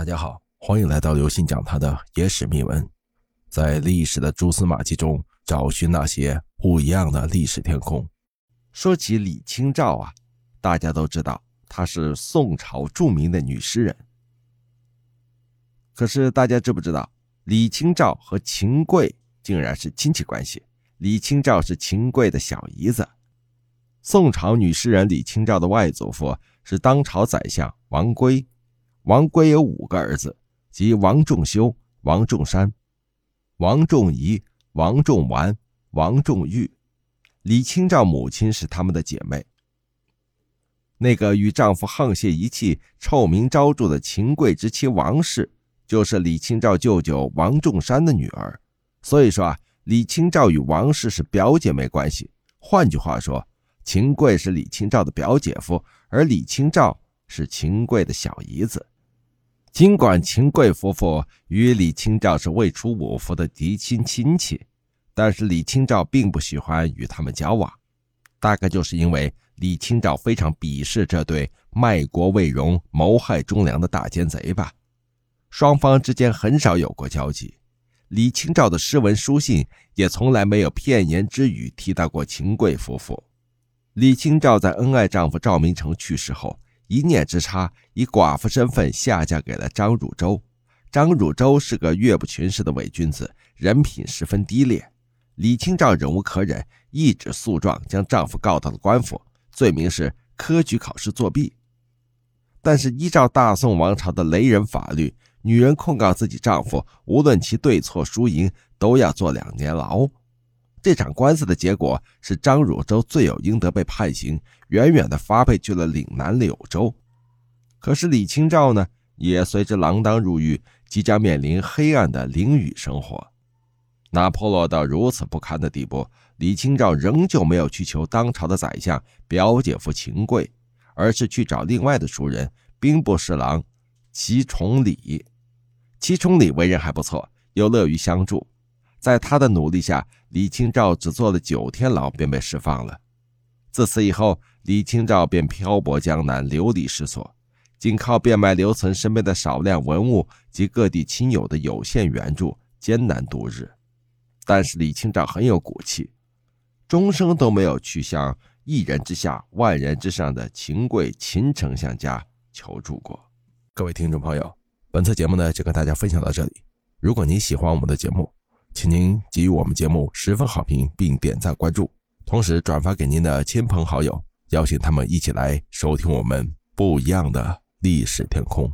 大家好，欢迎来到刘信讲他的野史秘闻，在历史的蛛丝马迹中找寻那些不一样的历史天空。说起李清照啊，大家都知道她是宋朝著名的女诗人。可是大家知不知道，李清照和秦桧竟然是亲戚关系？李清照是秦桧的小姨子。宋朝女诗人李清照的外祖父是当朝宰相王珪。王圭有五个儿子，即王仲修、王仲山、王仲仪、王仲完、王仲玉。李清照母亲是他们的姐妹。那个与丈夫沆瀣一气、臭名昭著的秦桧之妻王氏，就是李清照舅舅王仲山的女儿。所以说啊，李清照与王氏是表姐妹关系。换句话说，秦桧是李清照的表姐夫，而李清照是秦桧的小姨子。尽管秦桧夫妇与李清照是未出五服的嫡亲亲戚，但是李清照并不喜欢与他们交往，大概就是因为李清照非常鄙视这对卖国为荣、谋害忠良的大奸贼吧。双方之间很少有过交集，李清照的诗文书信也从来没有片言之语提到过秦桧夫妇。李清照在恩爱丈夫赵明诚去世后。一念之差，以寡妇身份下嫁给了张汝舟。张汝舟是个岳不群式的伪君子，人品十分低劣。李清照忍无可忍，一纸诉状将丈夫告到了官府，罪名是科举考试作弊。但是依照大宋王朝的雷人法律，女人控告自己丈夫，无论其对错输赢，都要坐两年牢。这场官司的结果是张汝舟罪有应得，被判刑，远远的发配去了岭南柳州。可是李清照呢，也随之锒铛入狱，即将面临黑暗的囹圄生活。拿破落到如此不堪的地步，李清照仍旧没有去求当朝的宰相表姐夫秦桧，而是去找另外的熟人兵部侍郎齐崇礼。齐崇礼为人还不错，又乐于相助。在他的努力下，李清照只坐了九天牢便被释放了。自此以后，李清照便漂泊江南，流离失所，仅靠变卖留存身边的少量文物及各地亲友的有限援助，艰难度日。但是李清照很有骨气，终生都没有去向一人之下、万人之上的秦桧秦丞相家求助过。各位听众朋友，本次节目呢就跟大家分享到这里。如果您喜欢我们的节目，请您给予我们节目十分好评，并点赞关注，同时转发给您的亲朋好友，邀请他们一起来收听我们不一样的历史天空。